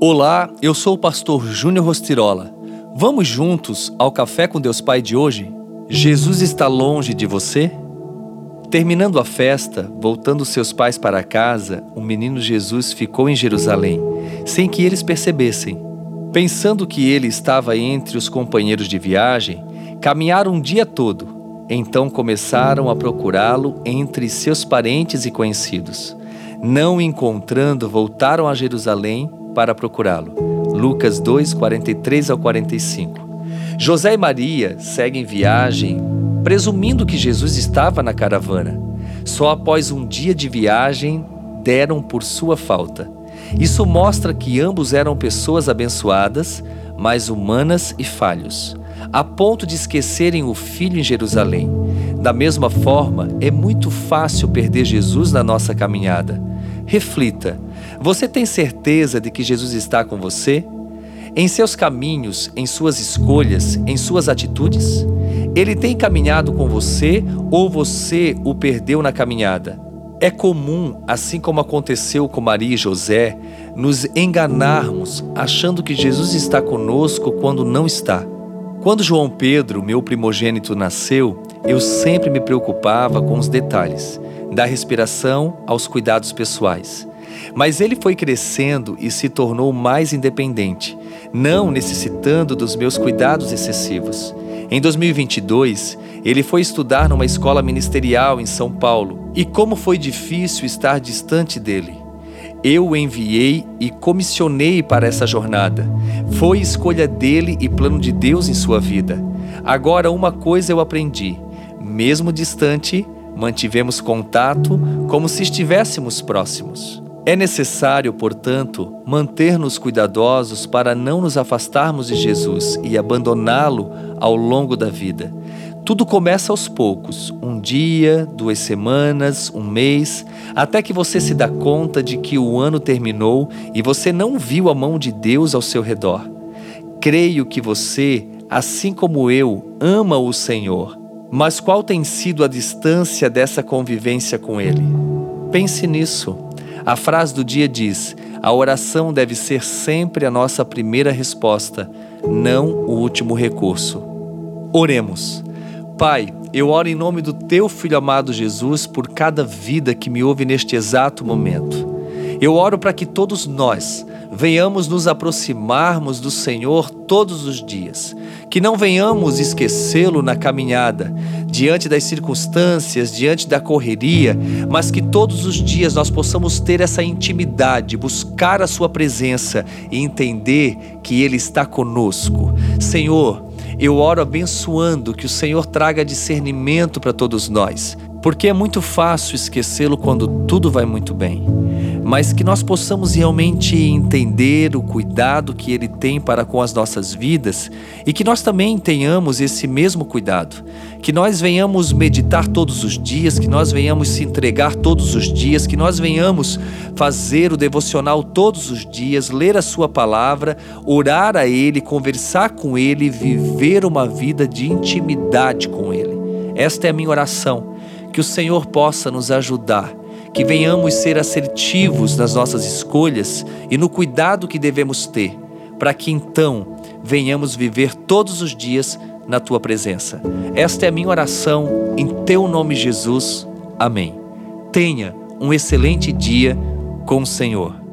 Olá, eu sou o pastor Júnior Rostirola. Vamos juntos ao Café com Deus Pai de hoje? Jesus está longe de você? Terminando a festa, voltando seus pais para casa, o menino Jesus ficou em Jerusalém, sem que eles percebessem. Pensando que ele estava entre os companheiros de viagem, caminharam um dia todo. Então começaram a procurá-lo entre seus parentes e conhecidos. Não o encontrando, voltaram a Jerusalém para procurá-lo. Lucas 2, 43 ao 45. José e Maria seguem viagem, presumindo que Jesus estava na caravana. Só após um dia de viagem deram por sua falta. Isso mostra que ambos eram pessoas abençoadas, mas humanas e falhos, a ponto de esquecerem o filho em Jerusalém. Da mesma forma, é muito fácil perder Jesus na nossa caminhada. Reflita: você tem certeza de que Jesus está com você? Em seus caminhos, em suas escolhas, em suas atitudes? Ele tem caminhado com você ou você o perdeu na caminhada? É comum, assim como aconteceu com Maria e José, nos enganarmos achando que Jesus está conosco quando não está. Quando João Pedro, meu primogênito, nasceu, eu sempre me preocupava com os detalhes, da respiração aos cuidados pessoais. Mas ele foi crescendo e se tornou mais independente, não necessitando dos meus cuidados excessivos. Em 2022, ele foi estudar numa escola ministerial em São Paulo, e como foi difícil estar distante dele. Eu o enviei e comissionei para essa jornada. Foi escolha dele e plano de Deus em sua vida. Agora, uma coisa eu aprendi: mesmo distante, mantivemos contato como se estivéssemos próximos. É necessário, portanto, manter-nos cuidadosos para não nos afastarmos de Jesus e abandoná-lo ao longo da vida. Tudo começa aos poucos, um dia, duas semanas, um mês, até que você se dá conta de que o ano terminou e você não viu a mão de Deus ao seu redor. Creio que você, assim como eu, ama o Senhor. Mas qual tem sido a distância dessa convivência com Ele? Pense nisso. A frase do dia diz: a oração deve ser sempre a nossa primeira resposta, não o último recurso. Oremos. Pai, eu oro em nome do teu filho amado Jesus por cada vida que me ouve neste exato momento. Eu oro para que todos nós venhamos nos aproximarmos do Senhor todos os dias, que não venhamos esquecê-lo na caminhada, diante das circunstâncias, diante da correria, mas que todos os dias nós possamos ter essa intimidade, buscar a Sua presença e entender que Ele está conosco. Senhor, eu oro abençoando que o Senhor traga discernimento para todos nós, porque é muito fácil esquecê-lo quando tudo vai muito bem mas que nós possamos realmente entender o cuidado que Ele tem para com as nossas vidas e que nós também tenhamos esse mesmo cuidado. Que nós venhamos meditar todos os dias, que nós venhamos se entregar todos os dias, que nós venhamos fazer o devocional todos os dias, ler a Sua palavra, orar a Ele, conversar com Ele, viver uma vida de intimidade com Ele. Esta é a minha oração. Que o Senhor possa nos ajudar que venhamos ser assertivos nas nossas escolhas e no cuidado que devemos ter, para que então venhamos viver todos os dias na tua presença. Esta é a minha oração em teu nome, Jesus. Amém. Tenha um excelente dia com o Senhor.